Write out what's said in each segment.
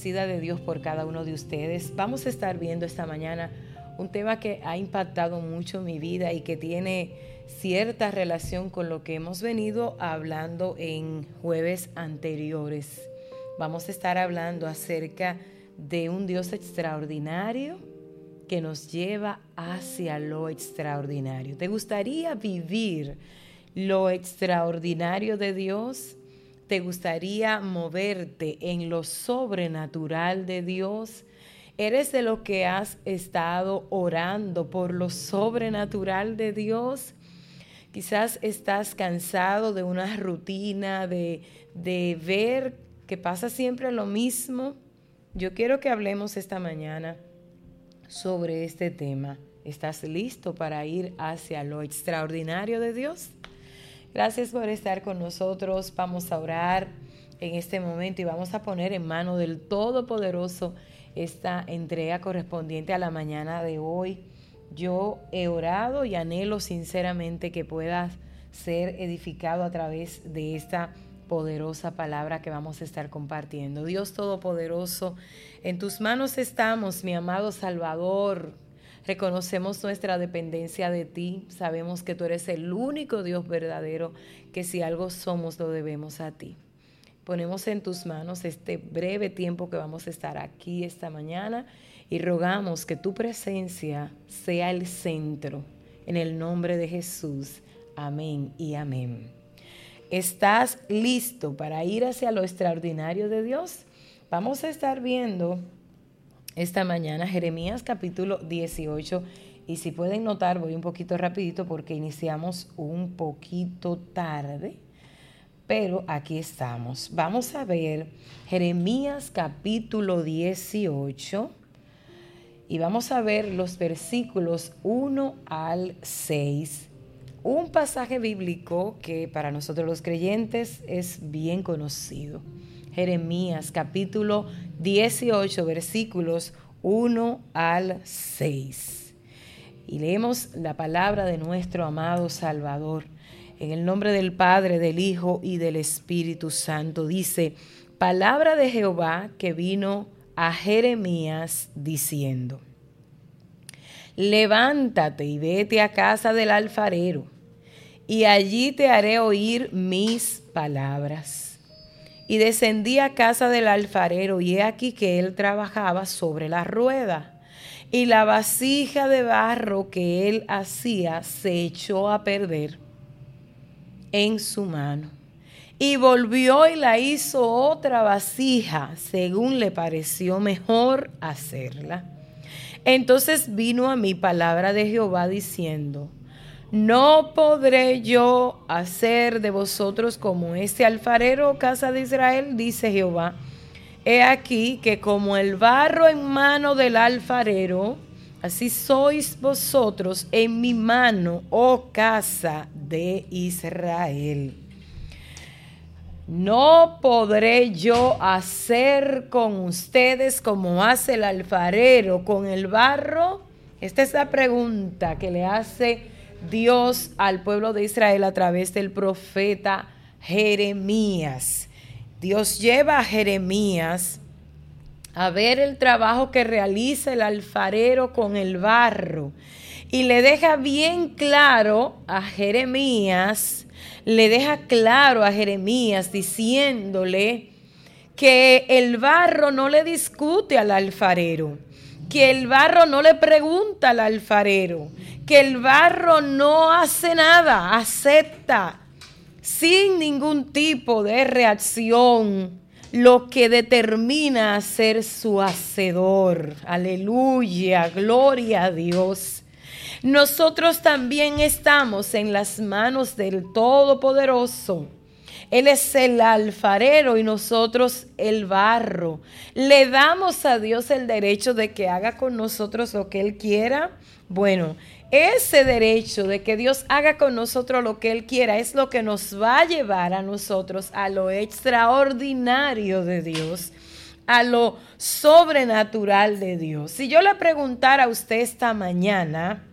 de Dios por cada uno de ustedes. Vamos a estar viendo esta mañana un tema que ha impactado mucho mi vida y que tiene cierta relación con lo que hemos venido hablando en jueves anteriores. Vamos a estar hablando acerca de un Dios extraordinario que nos lleva hacia lo extraordinario. ¿Te gustaría vivir lo extraordinario de Dios? ¿Te gustaría moverte en lo sobrenatural de Dios? ¿Eres de lo que has estado orando por lo sobrenatural de Dios? Quizás estás cansado de una rutina, de, de ver que pasa siempre lo mismo. Yo quiero que hablemos esta mañana sobre este tema. ¿Estás listo para ir hacia lo extraordinario de Dios? Gracias por estar con nosotros. Vamos a orar en este momento y vamos a poner en mano del Todopoderoso esta entrega correspondiente a la mañana de hoy. Yo he orado y anhelo sinceramente que puedas ser edificado a través de esta poderosa palabra que vamos a estar compartiendo. Dios Todopoderoso, en tus manos estamos, mi amado Salvador. Reconocemos nuestra dependencia de ti. Sabemos que tú eres el único Dios verdadero, que si algo somos lo debemos a ti. Ponemos en tus manos este breve tiempo que vamos a estar aquí esta mañana y rogamos que tu presencia sea el centro. En el nombre de Jesús. Amén y amén. ¿Estás listo para ir hacia lo extraordinario de Dios? Vamos a estar viendo esta mañana, Jeremías capítulo 18. Y si pueden notar, voy un poquito rapidito porque iniciamos un poquito tarde, pero aquí estamos. Vamos a ver Jeremías capítulo 18 y vamos a ver los versículos 1 al 6. Un pasaje bíblico que para nosotros los creyentes es bien conocido. Jeremías capítulo 18 versículos 1 al 6. Y leemos la palabra de nuestro amado Salvador. En el nombre del Padre, del Hijo y del Espíritu Santo. Dice, palabra de Jehová que vino a Jeremías diciendo, levántate y vete a casa del alfarero, y allí te haré oír mis palabras y descendí a casa del alfarero y he aquí que él trabajaba sobre la rueda. Y la vasija de barro que él hacía se echó a perder en su mano. Y volvió y la hizo otra vasija, según le pareció mejor hacerla. Entonces vino a mí palabra de Jehová diciendo, no podré yo hacer de vosotros como este alfarero, casa de Israel, dice Jehová. He aquí que como el barro en mano del alfarero, así sois vosotros en mi mano, oh casa de Israel. No podré yo hacer con ustedes como hace el alfarero con el barro. Esta es la pregunta que le hace Dios al pueblo de Israel a través del profeta Jeremías. Dios lleva a Jeremías a ver el trabajo que realiza el alfarero con el barro y le deja bien claro a Jeremías, le deja claro a Jeremías diciéndole que el barro no le discute al alfarero que el barro no le pregunta al alfarero, que el barro no hace nada, acepta sin ningún tipo de reacción lo que determina ser su hacedor. Aleluya, gloria a Dios. Nosotros también estamos en las manos del Todopoderoso él es el alfarero y nosotros el barro. ¿Le damos a Dios el derecho de que haga con nosotros lo que Él quiera? Bueno, ese derecho de que Dios haga con nosotros lo que Él quiera es lo que nos va a llevar a nosotros a lo extraordinario de Dios, a lo sobrenatural de Dios. Si yo le preguntara a usted esta mañana,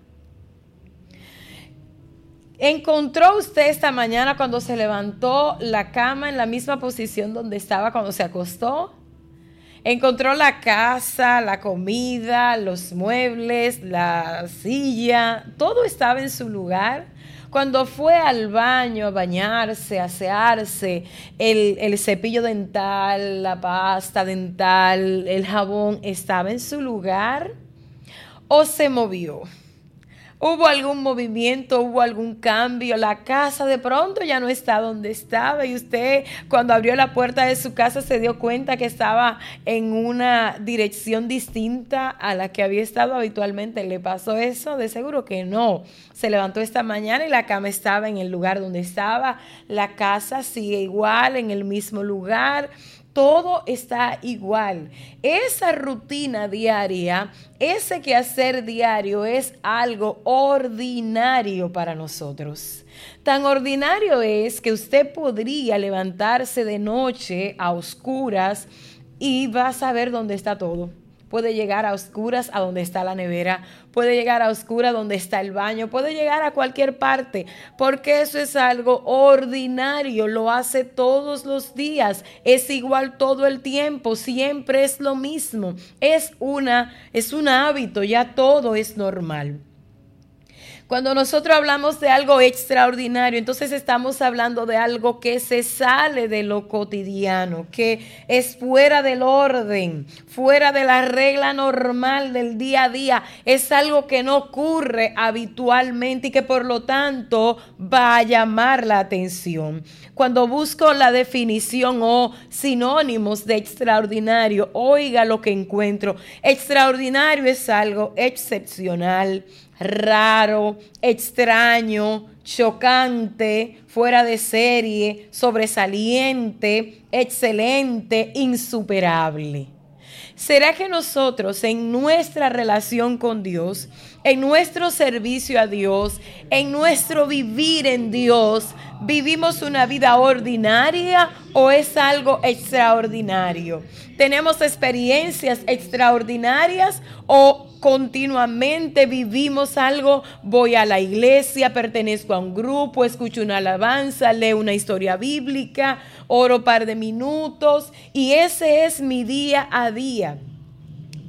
¿Encontró usted esta mañana cuando se levantó la cama en la misma posición donde estaba cuando se acostó? Encontró la casa, la comida, los muebles, la silla, todo estaba en su lugar. Cuando fue al baño a bañarse, a asearse, el, el cepillo dental, la pasta dental, el jabón, ¿estaba en su lugar o se movió? Hubo algún movimiento, hubo algún cambio, la casa de pronto ya no está donde estaba y usted cuando abrió la puerta de su casa se dio cuenta que estaba en una dirección distinta a la que había estado habitualmente. ¿Le pasó eso? De seguro que no. Se levantó esta mañana y la cama estaba en el lugar donde estaba, la casa sigue igual, en el mismo lugar todo está igual. Esa rutina diaria, ese quehacer diario es algo ordinario para nosotros. Tan ordinario es que usted podría levantarse de noche a oscuras y va a saber dónde está todo puede llegar a oscuras a donde está la nevera, puede llegar a oscuras donde está el baño, puede llegar a cualquier parte, porque eso es algo ordinario, lo hace todos los días, es igual todo el tiempo, siempre es lo mismo, es una es un hábito, ya todo es normal. Cuando nosotros hablamos de algo extraordinario, entonces estamos hablando de algo que se sale de lo cotidiano, que es fuera del orden, fuera de la regla normal del día a día. Es algo que no ocurre habitualmente y que por lo tanto va a llamar la atención. Cuando busco la definición o sinónimos de extraordinario, oiga lo que encuentro. Extraordinario es algo excepcional raro, extraño, chocante, fuera de serie, sobresaliente, excelente, insuperable. ¿Será que nosotros en nuestra relación con Dios, en nuestro servicio a Dios, en nuestro vivir en Dios, vivimos una vida ordinaria o es algo extraordinario? ¿Tenemos experiencias extraordinarias o continuamente vivimos algo, voy a la iglesia, pertenezco a un grupo, escucho una alabanza, leo una historia bíblica, oro un par de minutos y ese es mi día a día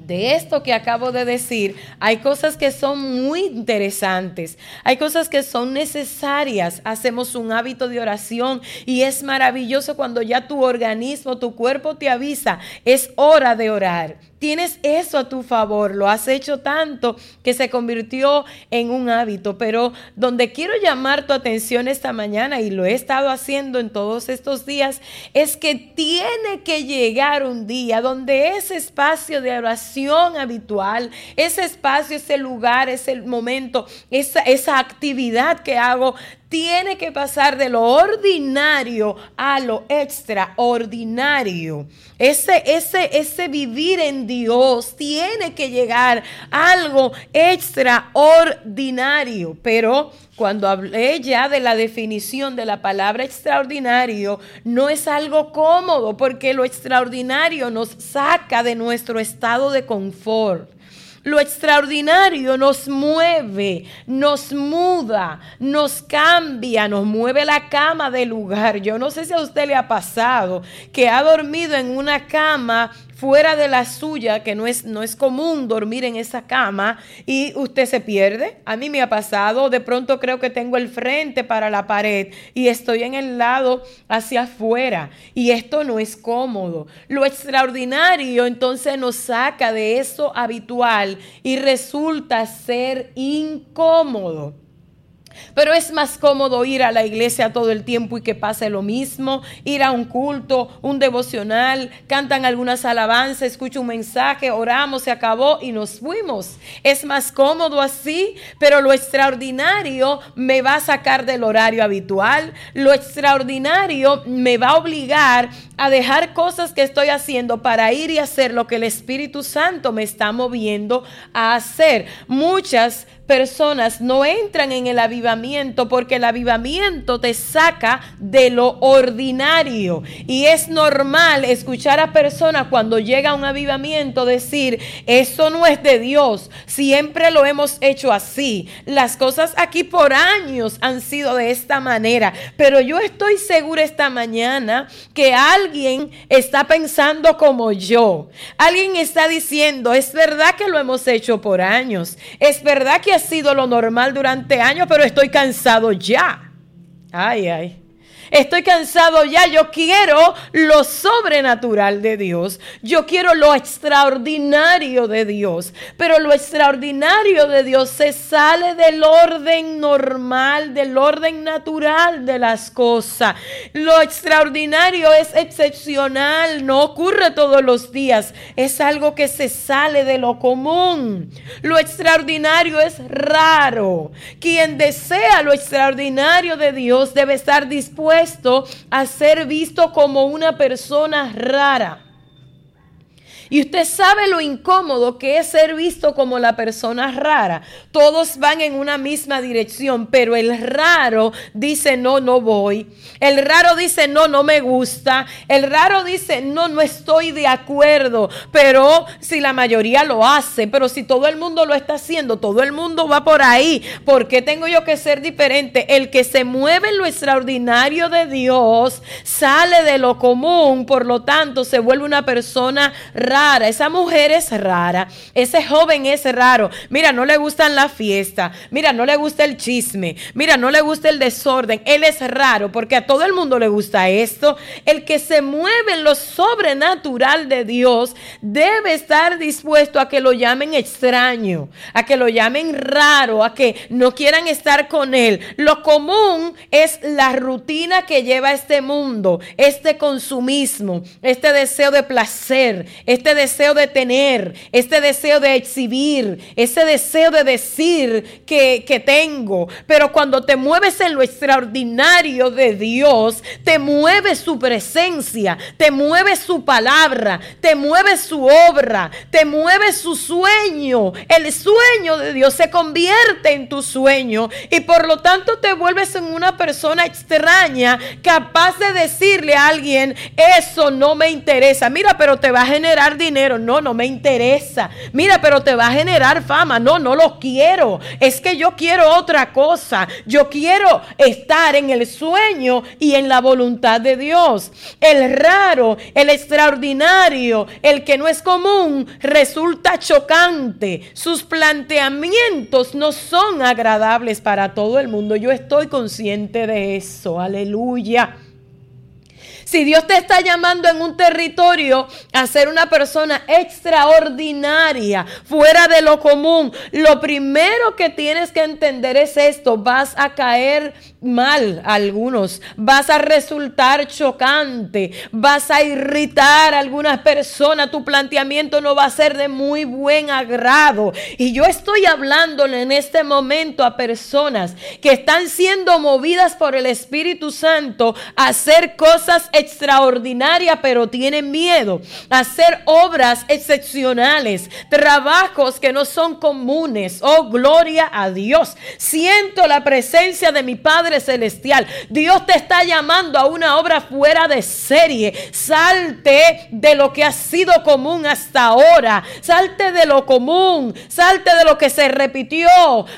de esto que acabo de decir, hay cosas que son muy interesantes, hay cosas que son necesarias. Hacemos un hábito de oración y es maravilloso cuando ya tu organismo, tu cuerpo te avisa, es hora de orar. Tienes eso a tu favor, lo has hecho tanto que se convirtió en un hábito, pero donde quiero llamar tu atención esta mañana y lo he estado haciendo en todos estos días, es que tiene que llegar un día donde ese espacio de oración habitual, ese espacio, ese lugar, ese momento, esa, esa actividad que hago, tiene que pasar de lo ordinario a lo extraordinario. Ese, ese, ese vivir en Dios tiene que llegar a algo extraordinario. Pero cuando hablé ya de la definición de la palabra extraordinario, no es algo cómodo porque lo extraordinario nos saca de nuestro estado de confort. Lo extraordinario nos mueve, nos muda, nos cambia, nos mueve la cama del lugar. Yo no sé si a usted le ha pasado que ha dormido en una cama fuera de la suya, que no es, no es común dormir en esa cama y usted se pierde. A mí me ha pasado, de pronto creo que tengo el frente para la pared y estoy en el lado hacia afuera y esto no es cómodo. Lo extraordinario entonces nos saca de eso habitual y resulta ser incómodo. Pero es más cómodo ir a la iglesia todo el tiempo y que pase lo mismo, ir a un culto, un devocional, cantan algunas alabanzas, escucho un mensaje, oramos, se acabó y nos fuimos. Es más cómodo así, pero lo extraordinario me va a sacar del horario habitual, lo extraordinario me va a obligar a dejar cosas que estoy haciendo para ir y hacer lo que el Espíritu Santo me está moviendo a hacer. Muchas personas no entran en el avivamiento porque el avivamiento te saca de lo ordinario. Y es normal escuchar a personas cuando llega un avivamiento decir, eso no es de Dios, siempre lo hemos hecho así. Las cosas aquí por años han sido de esta manera, pero yo estoy segura esta mañana que alguien está pensando como yo. Alguien está diciendo, es verdad que lo hemos hecho por años, es verdad que ha sido lo normal durante años, pero estoy cansado ya. Ay, ay. Estoy cansado ya, yo quiero lo sobrenatural de Dios. Yo quiero lo extraordinario de Dios. Pero lo extraordinario de Dios se sale del orden normal, del orden natural de las cosas. Lo extraordinario es excepcional, no ocurre todos los días. Es algo que se sale de lo común. Lo extraordinario es raro. Quien desea lo extraordinario de Dios debe estar dispuesto a ser visto como una persona rara. Y usted sabe lo incómodo que es ser visto como la persona rara. Todos van en una misma dirección, pero el raro dice, no, no voy. El raro dice, no, no me gusta. El raro dice, no, no estoy de acuerdo. Pero si la mayoría lo hace, pero si todo el mundo lo está haciendo, todo el mundo va por ahí, ¿por qué tengo yo que ser diferente? El que se mueve en lo extraordinario de Dios sale de lo común, por lo tanto se vuelve una persona rara esa mujer es rara, ese joven es raro. Mira, no le gustan la fiesta, mira, no le gusta el chisme, mira, no le gusta el desorden. Él es raro porque a todo el mundo le gusta esto. El que se mueve en lo sobrenatural de Dios debe estar dispuesto a que lo llamen extraño, a que lo llamen raro, a que no quieran estar con él. Lo común es la rutina que lleva este mundo, este consumismo, este deseo de placer, este este deseo de tener, este deseo de exhibir, ese deseo de decir que, que tengo. Pero cuando te mueves en lo extraordinario de Dios, te mueve su presencia, te mueve su palabra, te mueve su obra, te mueve su sueño. El sueño de Dios se convierte en tu sueño y por lo tanto te vuelves en una persona extraña capaz de decirle a alguien, eso no me interesa. Mira, pero te va a generar dinero. No, no me interesa. Mira, pero te va a generar fama. No, no lo quiero. Es que yo quiero otra cosa. Yo quiero estar en el sueño y en la voluntad de Dios. El raro, el extraordinario, el que no es común, resulta chocante. Sus planteamientos no son agradables para todo el mundo. Yo estoy consciente de eso. Aleluya. Si Dios te está llamando en un territorio a ser una persona extraordinaria, fuera de lo común, lo primero que tienes que entender es esto, vas a caer mal a algunos, vas a resultar chocante, vas a irritar a algunas personas, tu planteamiento no va a ser de muy buen agrado. Y yo estoy hablándole en este momento a personas que están siendo movidas por el Espíritu Santo a hacer cosas extraordinarias, pero tienen miedo, a hacer obras excepcionales, trabajos que no son comunes. Oh, gloria a Dios. Siento la presencia de mi Padre Celestial. Dios te está llamando a una obra fuera de serie. Salte de lo que ha sido común hasta ahora. Salte de lo común. Salte de lo que se repitió.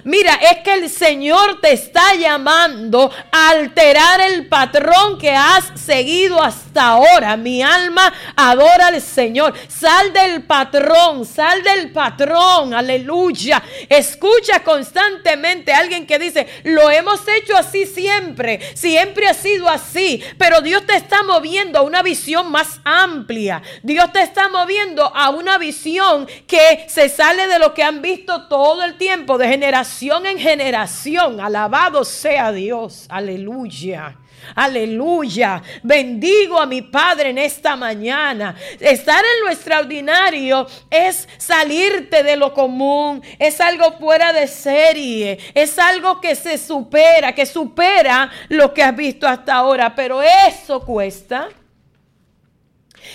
Mira, es que el Señor te está llamando a alterar el patrón que has seguido hasta ahora. Mi alma adora al Señor. Sal del patrón. Sal del patrón. Aleluya. Escucha constantemente a alguien que dice, lo hemos hecho así siempre, siempre ha sido así, pero Dios te está moviendo a una visión más amplia. Dios te está moviendo a una visión que se sale de lo que han visto todo el tiempo, de generación en generación. Alabado sea Dios, aleluya. Aleluya. Bendigo a mi Padre en esta mañana. Estar en lo extraordinario es salirte de lo común. Es algo fuera de serie. Es algo que se supera, que supera lo que has visto hasta ahora. Pero eso cuesta.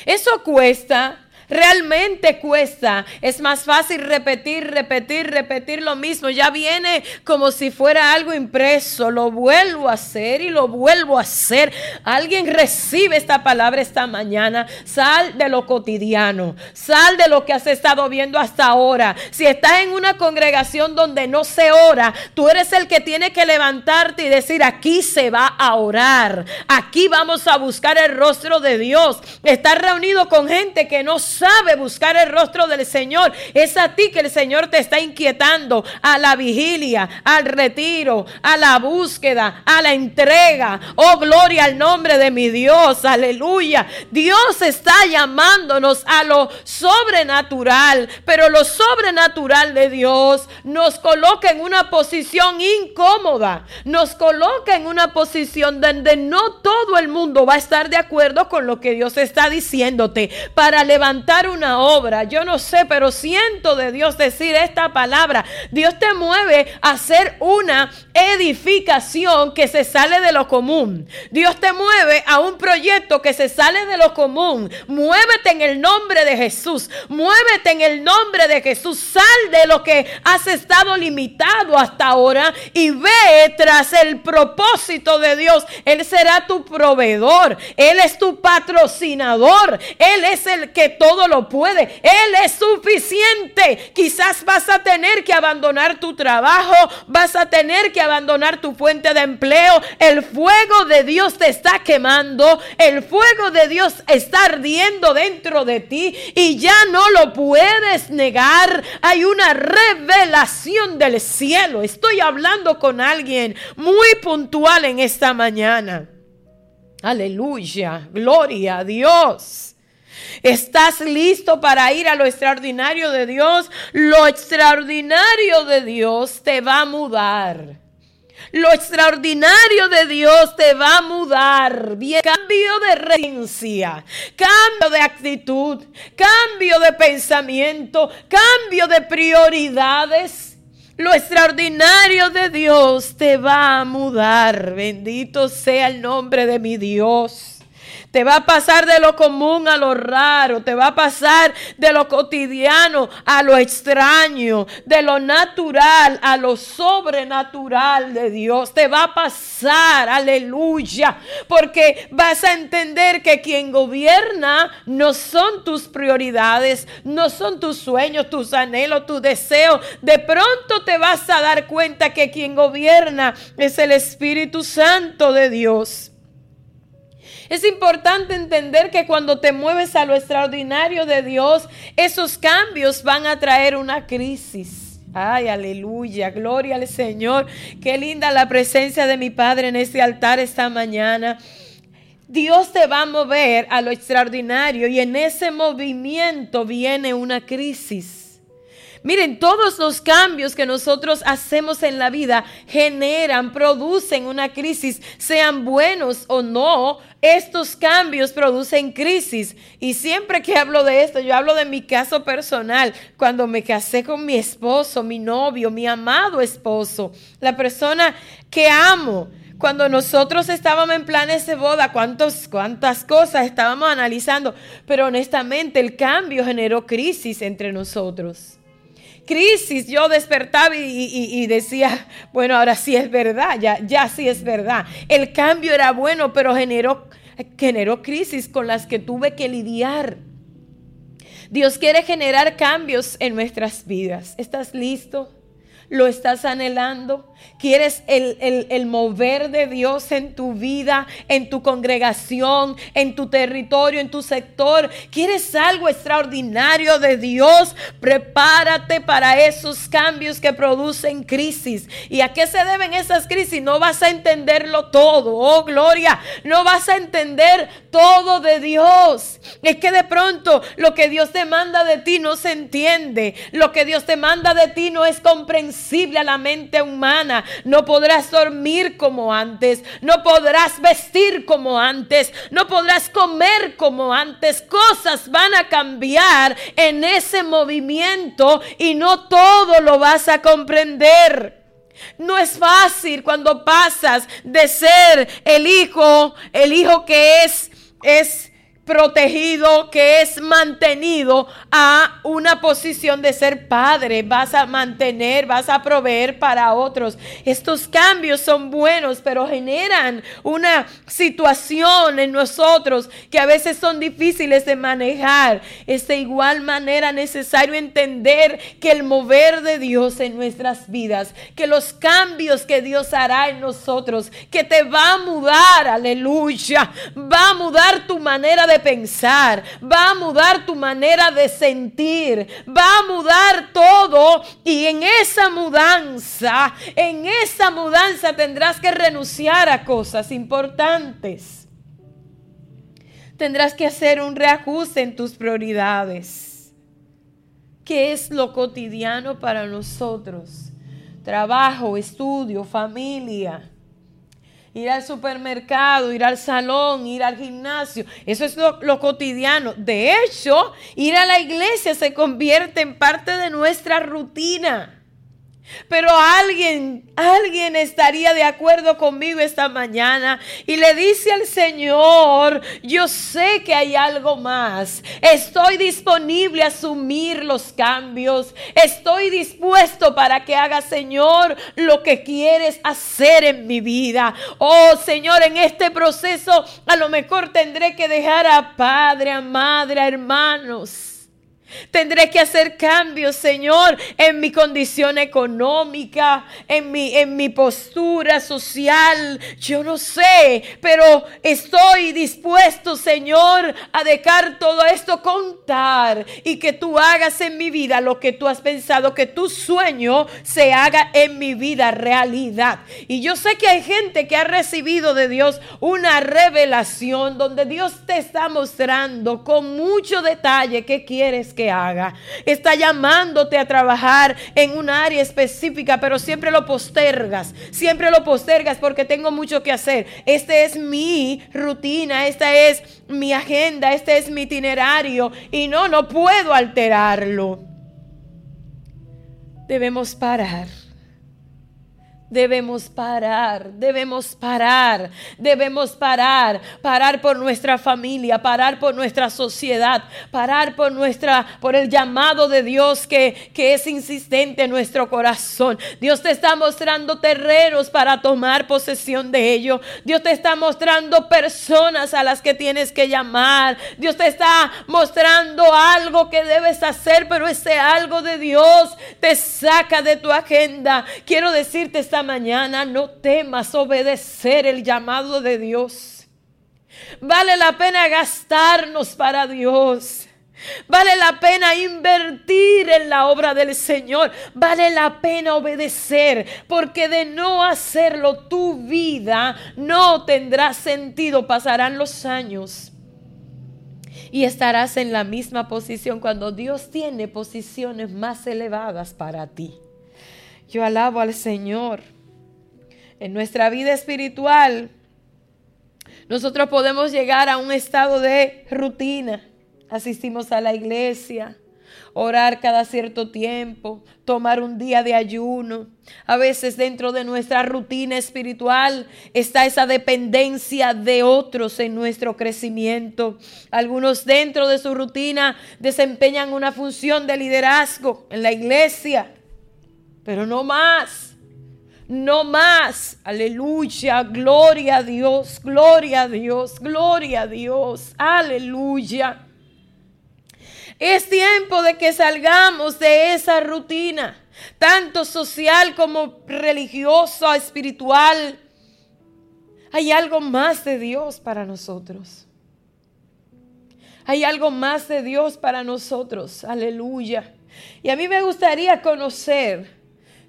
Eso cuesta Realmente cuesta. Es más fácil repetir, repetir, repetir lo mismo. Ya viene como si fuera algo impreso. Lo vuelvo a hacer y lo vuelvo a hacer. Alguien recibe esta palabra esta mañana. Sal de lo cotidiano. Sal de lo que has estado viendo hasta ahora. Si estás en una congregación donde no se ora, tú eres el que tiene que levantarte y decir, aquí se va a orar. Aquí vamos a buscar el rostro de Dios. Estar reunido con gente que no sabe buscar el rostro del Señor. Es a ti que el Señor te está inquietando a la vigilia, al retiro, a la búsqueda, a la entrega. Oh, gloria al nombre de mi Dios. Aleluya. Dios está llamándonos a lo sobrenatural, pero lo sobrenatural de Dios nos coloca en una posición incómoda. Nos coloca en una posición donde no todo el mundo va a estar de acuerdo con lo que Dios está diciéndote para levantar una obra. Yo no sé, pero siento de Dios decir esta palabra. Dios te mueve a hacer una edificación que se sale de lo común. Dios te mueve a un proyecto que se sale de lo común. Muévete en el nombre de Jesús. Muévete en el nombre de Jesús. Sal de lo que has estado limitado hasta ahora y ve tras el propósito de Dios. Él será tu proveedor. Él es tu patrocinador. Él es el que todo lo puede. Él es suficiente. Quizás vas a tener que abandonar tu trabajo, vas a tener que abandonar tu fuente de empleo. El fuego de Dios te está quemando, el fuego de Dios está ardiendo dentro de ti y ya no lo puedes negar. Hay una revelación del cielo. Estoy hablando con alguien muy puntual en esta mañana. Aleluya, gloria a Dios. ¿Estás listo para ir a lo extraordinario de Dios? Lo extraordinario de Dios te va a mudar. Lo extraordinario de Dios te va a mudar. Bien, cambio de regencia, cambio de actitud, cambio de pensamiento, cambio de prioridades. Lo extraordinario de Dios te va a mudar. Bendito sea el nombre de mi Dios. Te va a pasar de lo común a lo raro. Te va a pasar de lo cotidiano a lo extraño. De lo natural a lo sobrenatural de Dios. Te va a pasar, aleluya. Porque vas a entender que quien gobierna no son tus prioridades, no son tus sueños, tus anhelos, tus deseos. De pronto te vas a dar cuenta que quien gobierna es el Espíritu Santo de Dios. Es importante entender que cuando te mueves a lo extraordinario de Dios, esos cambios van a traer una crisis. Ay, aleluya, gloria al Señor. Qué linda la presencia de mi Padre en este altar esta mañana. Dios te va a mover a lo extraordinario y en ese movimiento viene una crisis. Miren, todos los cambios que nosotros hacemos en la vida generan, producen una crisis, sean buenos o no, estos cambios producen crisis. Y siempre que hablo de esto, yo hablo de mi caso personal, cuando me casé con mi esposo, mi novio, mi amado esposo, la persona que amo. Cuando nosotros estábamos en planes de boda, cuántos, cuántas cosas estábamos analizando, pero honestamente el cambio generó crisis entre nosotros crisis yo despertaba y, decía, bueno, ahora sí es verdad, ya, ya sí es verdad. El cambio era bueno, pero generó, generó crisis con las que tuve que lidiar. Dios quiere generar cambios en nuestras vidas. ¿Estás listo? ¿Lo estás anhelando? ¿Quieres el, mover de Dios en tu vida, en tu congregación, en tu territorio, en tu sector? ¿Quieres algo extraordinario de Dios? Prepárate para esos cambios que producen crisis. ¿Y a qué se deben esas crisis? No vas a entenderlo todo. Oh, gloria. No vas a entender todo de Dios. Es que de pronto lo que Dios te manda de ti no se entiende. Lo que Dios te manda de ti no es comprensible a la mente humana no podrás dormir como antes, no podrás vestir como antes, no podrás comer como antes. Cosas van a cambiar en ese movimiento y no todo lo vas a comprender. No es fácil cuando pasas de ser el hijo, el hijo que es es protegido, que es mantenido a una posición de ser padre. Vas a mantener, vas a proveer para otros. Estos cambios son buenos, pero generan una situación en nosotros que a veces son difíciles de manejar. Es de igual manera necesario entender que el mover de Dios en nuestras vidas, que los cambios que Dios hará en nosotros, que te va a mudar, aleluya, va a mudar tu manera de pensar, va a mudar tu manera de sentir, va a mudar todo y en esa mudanza, en esa mudanza tendrás que renunciar a cosas importantes. Tendrás que hacer un reajuste en tus prioridades. ¿Qué es lo cotidiano para nosotros? Trabajo, estudio, familia ir al supermercado, ir al salón, ir al gimnasio. Eso es lo, cotidiano. De hecho, ir a la iglesia se convierte en parte de nuestra rutina. Pero alguien, alguien estaría de acuerdo conmigo esta mañana y le dice al Señor, yo sé que hay algo más. Estoy disponible a asumir los cambios. Estoy dispuesto para que haga, Señor, lo que quieres hacer en mi vida. Oh, Señor, en este proceso a lo mejor tendré que dejar a padre, a madre, a hermanos. Tendré que hacer cambios, Señor, en mi condición económica, en mi, en mi postura social. Yo no sé, pero estoy dispuesto, Señor, a dejar todo esto contar y que tú hagas en mi vida lo que tú has pensado, que tu sueño se haga en mi vida realidad. Y yo sé que hay gente que ha recibido de Dios una revelación donde Dios te está mostrando con mucho detalle qué quieres que haga. Está llamándote a trabajar en un área específica, pero siempre lo postergas. Siempre lo postergas porque tengo mucho que hacer. Esta es mi rutina, esta es mi agenda, este es mi itinerario y no, no puedo alterarlo. Debemos parar Debemos parar, debemos parar, debemos parar, parar por nuestra familia, parar por nuestra sociedad, parar por nuestra, por el llamado de Dios que, que es insistente en nuestro corazón. Dios te está mostrando terrenos para tomar posesión de ello. Dios te está mostrando personas a las que tienes que llamar. Dios te está mostrando algo que debes hacer, pero ese algo de Dios te saca de tu agenda. Quiero decirte esta mañana no temas obedecer el llamado de Dios. Vale la pena gastarnos para Dios. Vale la pena invertir en la obra del Señor. Vale la pena obedecer. Porque de no hacerlo tu vida no tendrá sentido. Pasarán los años. Y estarás en la misma posición cuando Dios tiene posiciones más elevadas para ti. Yo alabo al Señor en nuestra vida espiritual, nosotros podemos llegar a un estado de rutina. Asistimos a la iglesia, orar cada cierto tiempo, tomar un día de ayuno. A veces dentro de nuestra rutina espiritual está esa dependencia de otros en nuestro crecimiento. Algunos dentro de su rutina desempeñan una función de liderazgo en la iglesia, pero no más no más. Aleluya, gloria a Dios, gloria a Dios, gloria a Dios, aleluya. Es tiempo de que salgamos de esa rutina, tanto social como religiosa, espiritual. Hay algo más de Dios para nosotros. Hay algo más de Dios para nosotros. Aleluya. Y a mí me gustaría conocer,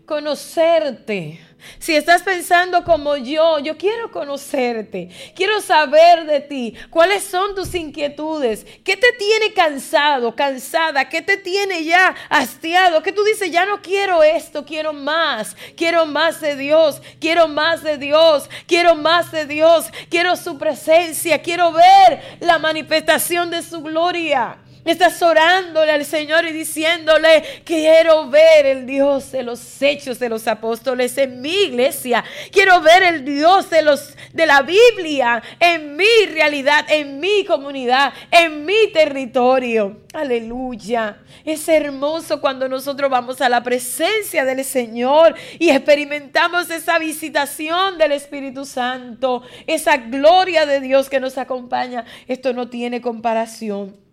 conocerte. Si estás pensando como yo, yo quiero conocerte, quiero saber de ti, cuáles son tus inquietudes, qué te tiene cansado, cansada, qué te tiene ya hastiado, que tú dices, ya no quiero esto, quiero más, quiero más de Dios, quiero más de Dios, quiero más de Dios, quiero su presencia, quiero ver la manifestación de su gloria. Estás orándole al Señor y diciéndole, quiero ver el Dios de los hechos de los apóstoles en mi iglesia. Quiero ver el Dios de, los, de la Biblia en mi realidad, en mi comunidad, en mi territorio. Aleluya. Es hermoso cuando nosotros vamos a la presencia del Señor y experimentamos esa visitación del Espíritu Santo, esa gloria de Dios que nos acompaña. Esto no tiene comparación.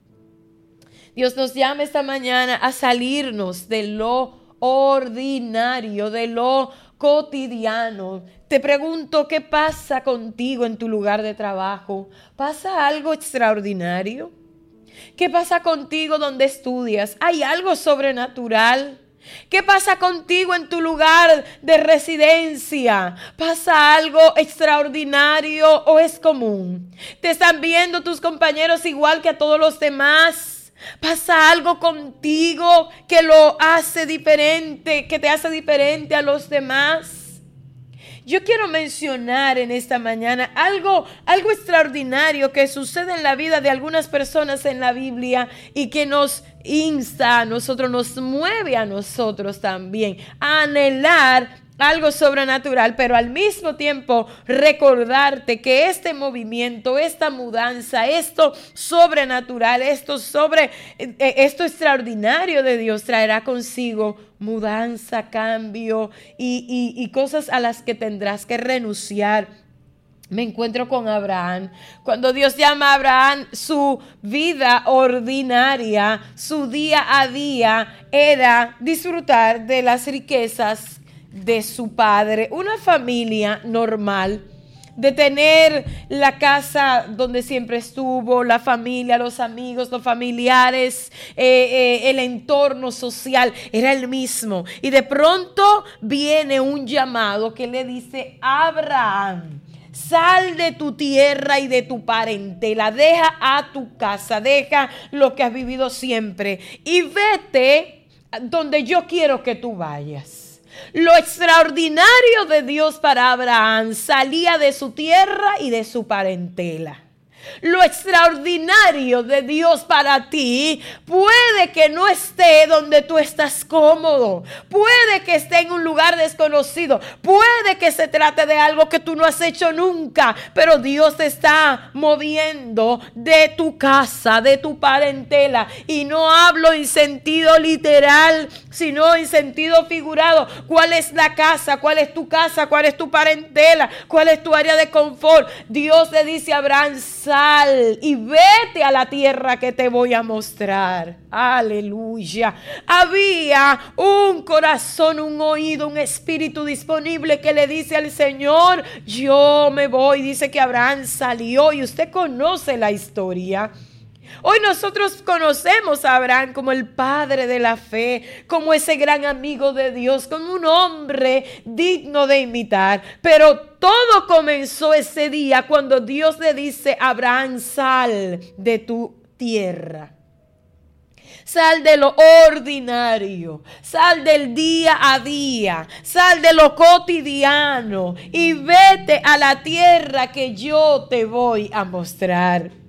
Dios nos llama esta mañana a salirnos de lo ordinario, de lo cotidiano. Te pregunto, ¿qué pasa contigo en tu lugar de trabajo? ¿Pasa algo extraordinario? ¿Qué pasa contigo donde estudias? ¿Hay algo sobrenatural? ¿Qué pasa contigo en tu lugar de residencia? ¿Pasa algo extraordinario o es común? ¿Te están viendo tus compañeros igual que a todos los demás? Pasa algo contigo que lo hace diferente, que te hace diferente a los demás. Yo quiero mencionar en esta mañana algo, algo extraordinario que sucede en la vida de algunas personas en la Biblia y que nos insta a nosotros, nos mueve a nosotros también a anhelar algo sobrenatural, pero al mismo tiempo recordarte que este movimiento, esta mudanza, esto sobrenatural, esto sobre eh, eh, esto extraordinario de Dios traerá consigo mudanza, cambio y, y cosas a las que tendrás que renunciar. Me encuentro con Abraham. Cuando Dios llama a Abraham, su vida ordinaria, su día a día era disfrutar de las riquezas de su padre, una familia normal, de tener la casa donde siempre estuvo, la familia, los amigos, los familiares, eh, eh, el entorno social, era el mismo. Y de pronto viene un llamado que le dice, Abraham, sal de tu tierra y de tu parentela, deja a tu casa, deja lo que has vivido siempre y vete donde yo quiero que tú vayas. Lo extraordinario de Dios para Abraham salía de su tierra y de su parentela. Lo extraordinario de Dios para ti puede que no esté donde tú estás cómodo, puede que esté en un lugar desconocido, puede que se trate de algo que tú no has hecho nunca, pero Dios te está moviendo de tu casa, de tu parentela. Y no hablo en sentido literal, sino en sentido figurado. ¿Cuál es la casa? ¿Cuál es tu casa? ¿Cuál es tu parentela? ¿Cuál es tu área de confort? Dios le dice a Abraham, y vete a la tierra que te voy a mostrar. Aleluya. Había un corazón, un oído, un espíritu disponible que le dice al Señor, yo me voy. Dice que Abraham salió y usted conoce la historia. Hoy nosotros conocemos a Abraham como el padre de la fe, como ese gran amigo de Dios, como un hombre digno de imitar. Pero todo comenzó ese día cuando Dios le dice, Abraham, sal de tu tierra. Sal de lo ordinario, sal del día a día, sal de lo cotidiano y vete a la tierra que yo te voy a mostrar.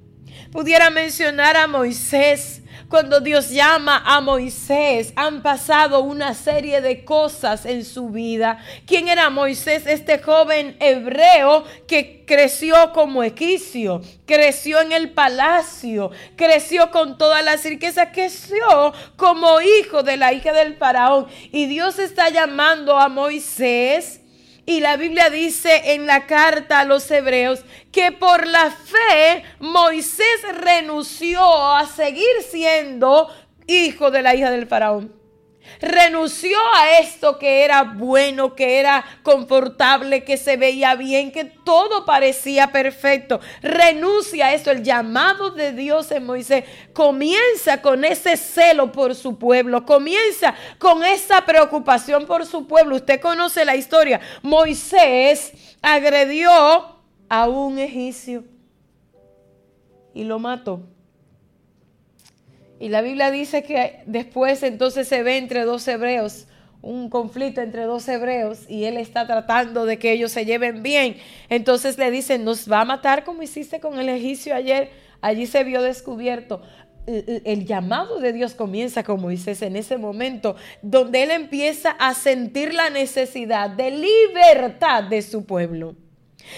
Pudiera mencionar a Moisés. Cuando Dios llama a Moisés, han pasado una serie de cosas en su vida. ¿Quién era Moisés? Este joven hebreo que creció como equicio, creció en el palacio, creció con todas las riquezas, creció como hijo de la hija del faraón. Y Dios está llamando a Moisés y la Biblia dice en la carta a los hebreos que por la fe Moisés renunció a seguir siendo hijo de la hija del faraón renunció a esto que era bueno, que era confortable, que se veía bien, que todo parecía perfecto. Renuncia a esto. El llamado de Dios en Moisés comienza con ese celo por su pueblo, comienza con esa preocupación por su pueblo. Usted conoce la historia. Moisés agredió a un egipcio y lo mató. Y la Biblia dice que después entonces se ve entre dos hebreos, un conflicto entre dos hebreos y él está tratando de que ellos se lleven bien. Entonces le dicen, nos va a matar como hiciste con el egipcio ayer. Allí se vio descubierto. el llamado de Dios comienza con Moisés en ese momento donde él empieza a sentir la necesidad de libertad de su pueblo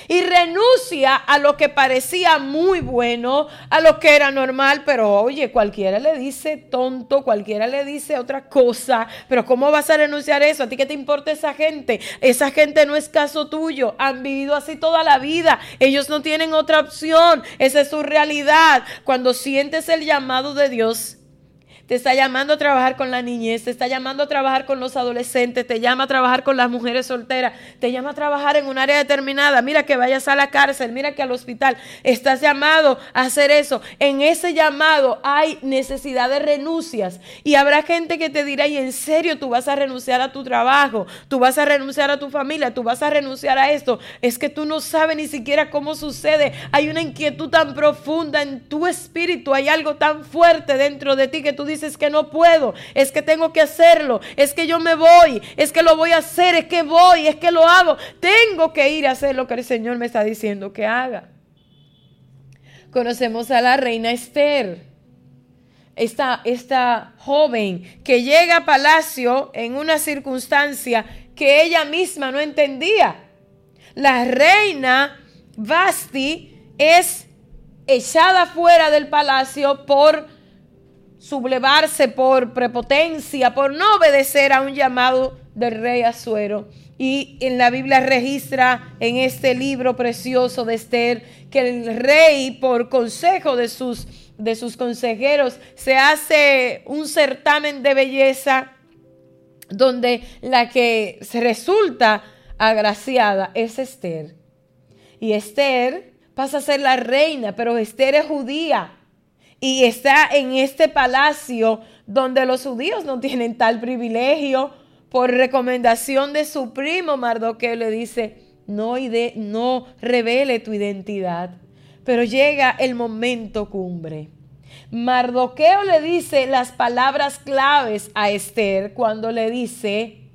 y renuncia a lo que parecía muy bueno, a lo que era normal, pero oye, cualquiera le dice tonto, cualquiera le dice otra cosa, pero ¿cómo vas a renunciar a eso? ¿A ti qué te importa esa gente? Esa gente no es caso tuyo, han vivido así toda la vida, ellos no tienen otra opción, esa es su realidad. Cuando sientes el llamado de Dios, te está llamando a trabajar con la niñez, te está llamando a trabajar con los adolescentes, te llama a trabajar con las mujeres solteras, te llama a trabajar en un área determinada. Mira que vayas a la cárcel, mira que al hospital. Estás llamado a hacer eso. En ese llamado hay necesidad de renuncias. Y habrá gente que te dirá, y en serio, tú vas a renunciar a tu trabajo, tú vas a renunciar a tu familia, tú vas a renunciar a esto. Es que tú no sabes ni siquiera cómo sucede. Hay una inquietud tan profunda en tu espíritu, hay algo tan fuerte dentro de ti que tú dices, es que no puedo, es que tengo que hacerlo, es que yo me voy, es que lo voy a hacer, es que voy, es que lo hago. Tengo que ir a hacer lo que el Señor me está diciendo que haga. Conocemos a la reina Esther. Esta, esta joven que llega a palacio en una circunstancia que ella misma no entendía. La reina Basti es echada fuera del palacio por sublevarse por prepotencia, por no obedecer a un llamado del rey Azuero. Y en la Biblia registra en este libro precioso de Esther que el rey, por consejo de sus, de sus consejeros, se hace un certamen de belleza donde la que resulta agraciada es Esther. Y Esther pasa a ser la reina, pero Esther es judía y está en este palacio donde los judíos no tienen tal privilegio. Por recomendación de su primo Mardoqueo le dice, no, no revele tu identidad. Pero llega el momento cumbre. Mardoqueo le dice las palabras claves a Esther cuando le dice,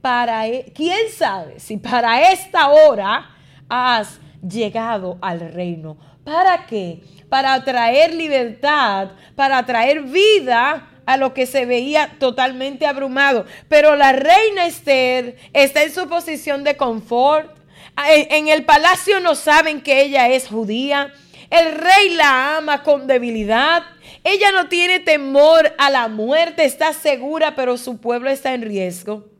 para, e-, ¿quién sabe si para esta hora has llegado al reino? ¿Para qué? para traer libertad, para traer vida a lo que se veía totalmente abrumado. Pero la reina Esther está en su posición de confort. En el palacio no saben que ella es judía. El rey la ama con debilidad. Ella no tiene temor a la muerte, está segura, pero su pueblo está en riesgo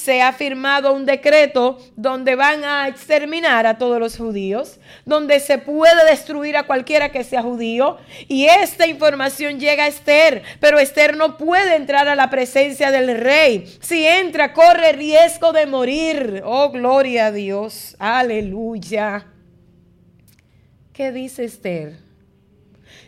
se ha firmado un decreto donde van a exterminar a todos los judíos, donde se puede destruir a cualquiera que sea judío. Y esta información llega a Esther, pero Esther no puede entrar a la presencia del rey. Si entra, corre riesgo de morir. Oh, gloria a Dios. Aleluya. ¿Qué dice Esther?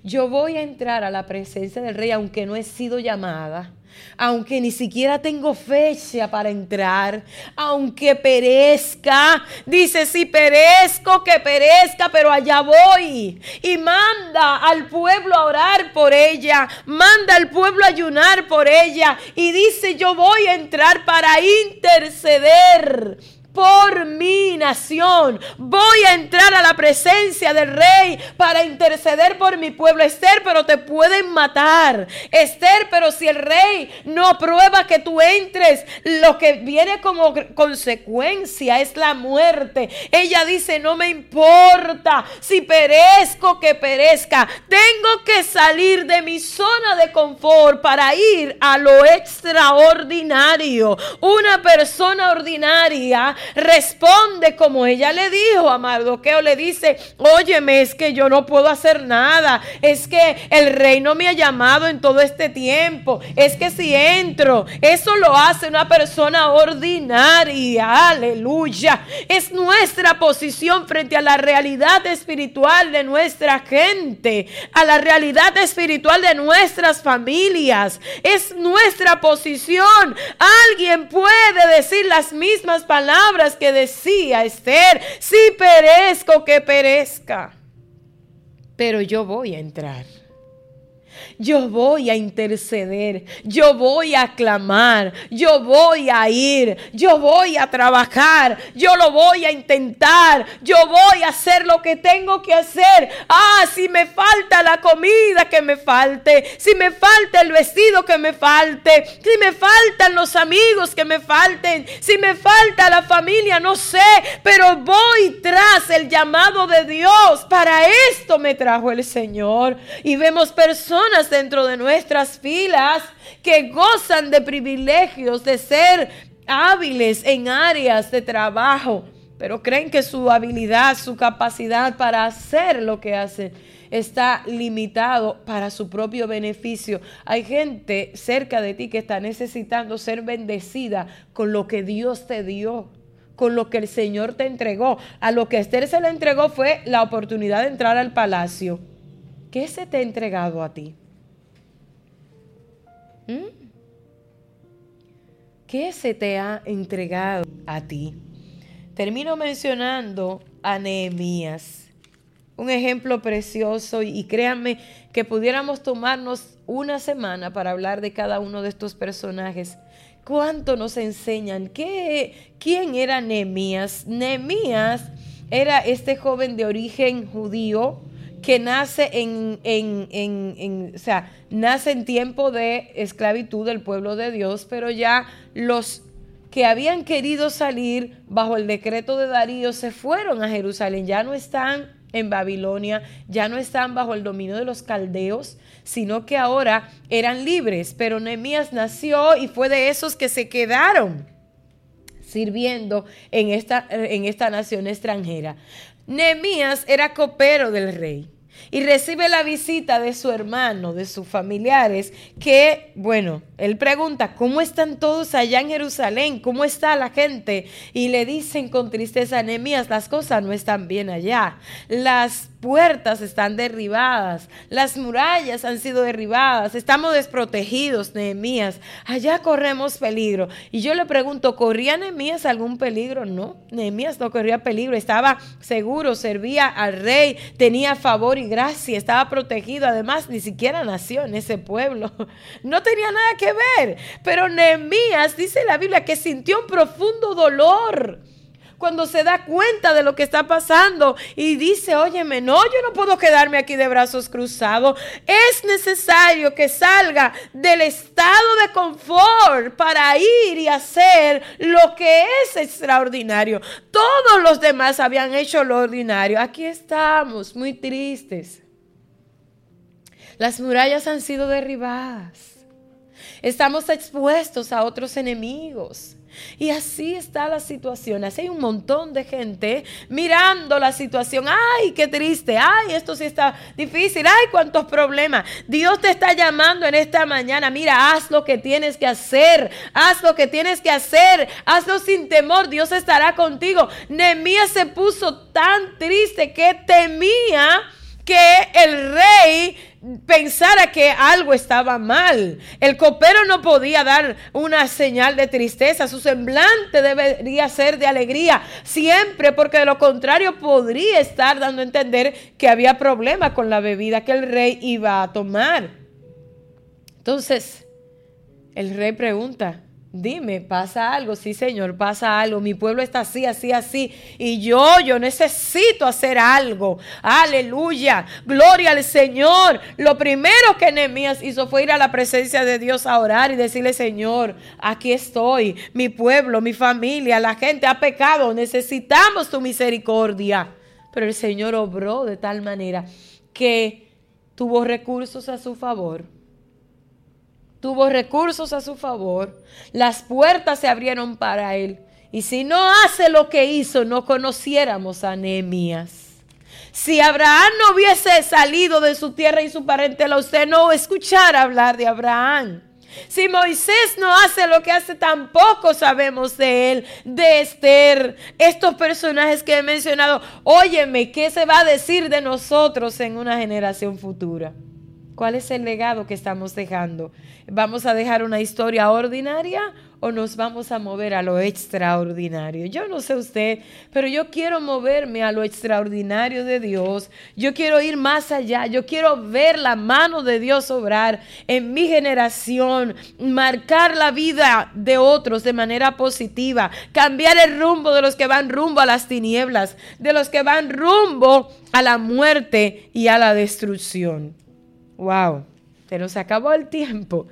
Yo voy a entrar a la presencia del rey aunque no he sido llamada aunque ni siquiera tengo fecha para entrar, aunque perezca, dice, si perezco, que perezca, pero allá voy. Y manda al pueblo a orar por ella, manda al pueblo a ayunar por ella, y dice, yo voy a entrar para interceder por mi nación. Voy a entrar a la presencia del rey para interceder por mi pueblo. Esther, pero te pueden matar. Esther, pero si el rey no aprueba que tú entres, lo que viene como consecuencia es la muerte. Ella dice, no me importa si perezco que perezca. Tengo que salir de mi zona de confort para ir a lo extraordinario. Una persona ordinaria responde como ella le dijo a Mardoqueo, le dice, óyeme, es que yo no puedo hacer nada, es que el rey no me ha llamado en todo este tiempo, es que si entro, eso lo hace una persona ordinaria, aleluya, es nuestra posición frente a la realidad espiritual de nuestra gente, a la realidad espiritual de nuestras familias, es nuestra posición. Alguien puede decir las mismas palabras que decía Esther, si perezco, que perezca. Pero yo voy a entrar. Yo voy a interceder, yo voy a clamar, yo voy a ir, yo voy a trabajar, yo lo voy a intentar, yo voy a hacer lo que tengo que hacer. Ah, si me falta la comida que me falte, si me falta el vestido que me falte, si me faltan los amigos que me falten, si me falta la familia, no sé, pero voy tras el llamado de Dios. Para esto me trajo el Señor. Y vemos personas dentro de nuestras filas que gozan de privilegios de ser hábiles en áreas de trabajo, pero creen que su habilidad, su capacidad para hacer lo que hacen está limitado para su propio beneficio. Hay gente cerca de ti que está necesitando ser bendecida con lo que Dios te dio con lo que el Señor te entregó. A lo que Esther se le entregó fue la oportunidad de entrar al palacio. ¿Qué se te ha entregado a ti? ¿Mm? ¿Qué se te ha entregado a ti? Termino mencionando a Nehemías, un ejemplo precioso y créanme que pudiéramos tomarnos una semana para hablar de cada uno de estos personajes. ¿Cuánto nos enseñan? ¿Qué, ¿Quién era Nehemías? Nehemías era este joven de origen judío, que nace en, en, o sea, nace en tiempo de esclavitud del pueblo de Dios, pero ya los que habían querido salir bajo el decreto de Darío se fueron a Jerusalén, ya no están en Babilonia, ya no están bajo el dominio de los caldeos, sino que ahora eran libres, pero Nehemías nació y fue de esos que se quedaron sirviendo en esta, en esta nación extranjera. Nehemías era copero del rey y recibe la visita de su hermano, de sus familiares, que, bueno, él pregunta, ¿cómo están todos allá en Jerusalén? ¿Cómo está la gente? Y le dicen con tristeza, Nehemías, las cosas no están bien allá. Las puertas están derribadas, las murallas han sido derribadas, estamos desprotegidos, Nehemías, allá corremos peligro. Y yo le pregunto, ¿corría Nehemías algún peligro? No, Nehemías no corría peligro, estaba seguro, servía al rey, tenía favor y gracia, estaba protegido, además ni siquiera nació en ese pueblo, no tenía nada que ver, pero Nehemías dice la Biblia que sintió un profundo dolor cuando se da cuenta de lo que está pasando y dice, óyeme, no, yo no puedo quedarme aquí de brazos cruzados. Es necesario que salga del estado de confort para ir y hacer lo que es extraordinario. Todos los demás habían hecho lo ordinario. Aquí estamos, muy tristes. Las murallas han sido derribadas. Estamos expuestos a otros enemigos. Y así está la situación. Así hay un montón de gente mirando la situación. Ay, qué triste. Ay, esto sí está difícil. Ay, cuántos problemas. Dios te está llamando en esta mañana. Mira, haz lo que tienes que hacer. Haz lo que tienes que hacer. Hazlo sin temor. Dios estará contigo. Nehemías se puso tan triste que temía que el rey pensara que algo estaba mal. El copero no podía dar una señal de tristeza, su semblante debería ser de alegría siempre, porque de lo contrario podría estar dando a entender que había problema con la bebida que el rey iba a tomar. Entonces, el rey pregunta, Dime, pasa algo, sí Señor, pasa algo. Mi pueblo está así, así, así. Y yo, yo necesito hacer algo. Aleluya. Gloria al Señor. Lo primero que Nehemías hizo fue ir a la presencia de Dios a orar y decirle, Señor, aquí estoy. Mi pueblo, mi familia, la gente ha pecado. Necesitamos tu misericordia. Pero el Señor obró de tal manera que tuvo recursos a su favor tuvo recursos a su favor, las puertas se abrieron para él. Y si no hace lo que hizo, no conociéramos a Nehemías. Si Abraham no hubiese salido de su tierra y su parentela, usted no escuchara hablar de Abraham. Si Moisés no hace lo que hace, tampoco sabemos de él, de Esther, estos personajes que he mencionado. Óyeme, ¿qué se va a decir de nosotros en una generación futura? ¿Cuál es el legado que estamos dejando? ¿Vamos a dejar una historia ordinaria o nos vamos a mover a lo extraordinario. Yo no sé usted, pero yo quiero moverme a lo extraordinario de Dios. Yo quiero ir más allá. Yo quiero ver la mano de Dios obrar en mi generación, marcar la vida de otros de manera positiva, cambiar el rumbo de los que van rumbo a las tinieblas, de los que van rumbo a la muerte y a la destrucción. Wow, se nos acabó el tiempo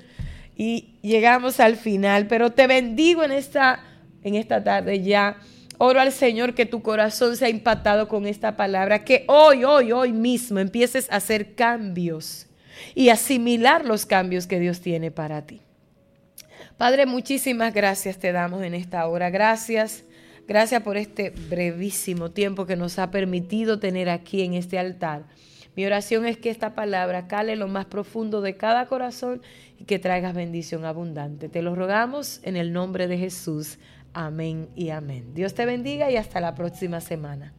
y llegamos al final, pero te bendigo en esta, en esta tarde ya. Oro al Señor que tu corazón sea impactado con esta palabra, que hoy, hoy, hoy mismo empieces a hacer cambios y asimilar los cambios que Dios tiene para ti. Padre, muchísimas gracias te damos en esta hora. Gracias. Gracias por este brevísimo tiempo que nos ha permitido tener aquí en este altar. Mi oración es que esta palabra cale lo más profundo de cada corazón y que traigas bendición abundante. Te lo rogamos en el nombre de Jesús. Amén y amén. Dios te bendiga y hasta la próxima semana.